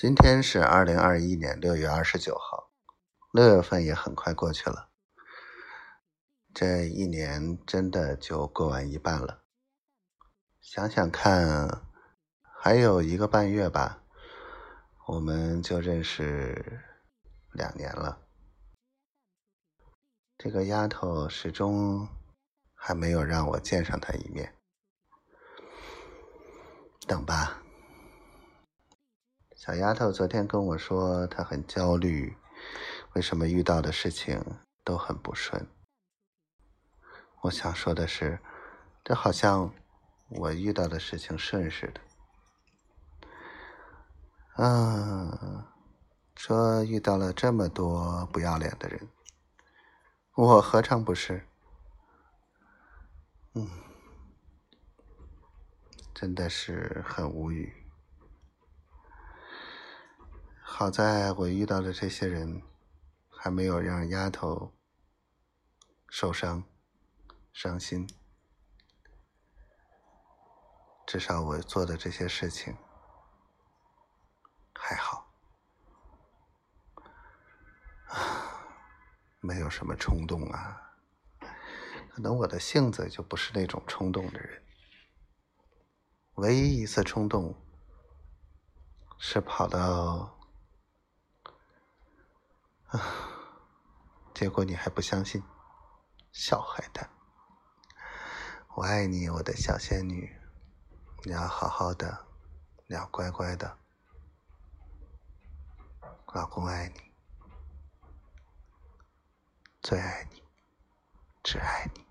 今天是二零二一年六月二十九号，六月份也很快过去了，这一年真的就过完一半了。想想看，还有一个半月吧，我们就认识两年了。这个丫头始终还没有让我见上她一面，等吧。小丫头昨天跟我说，她很焦虑，为什么遇到的事情都很不顺？我想说的是，这好像我遇到的事情顺似的。嗯，说遇到了这么多不要脸的人，我何尝不是？嗯，真的是很无语。好在我遇到的这些人，还没有让丫头受伤、伤心。至少我做的这些事情还好，啊，没有什么冲动啊。可能我的性子就不是那种冲动的人。唯一一次冲动，是跑到。啊！结果你还不相信，小坏蛋！我爱你，我的小仙女，你要好好的，你要乖乖的，老公爱你，最爱你，只爱你。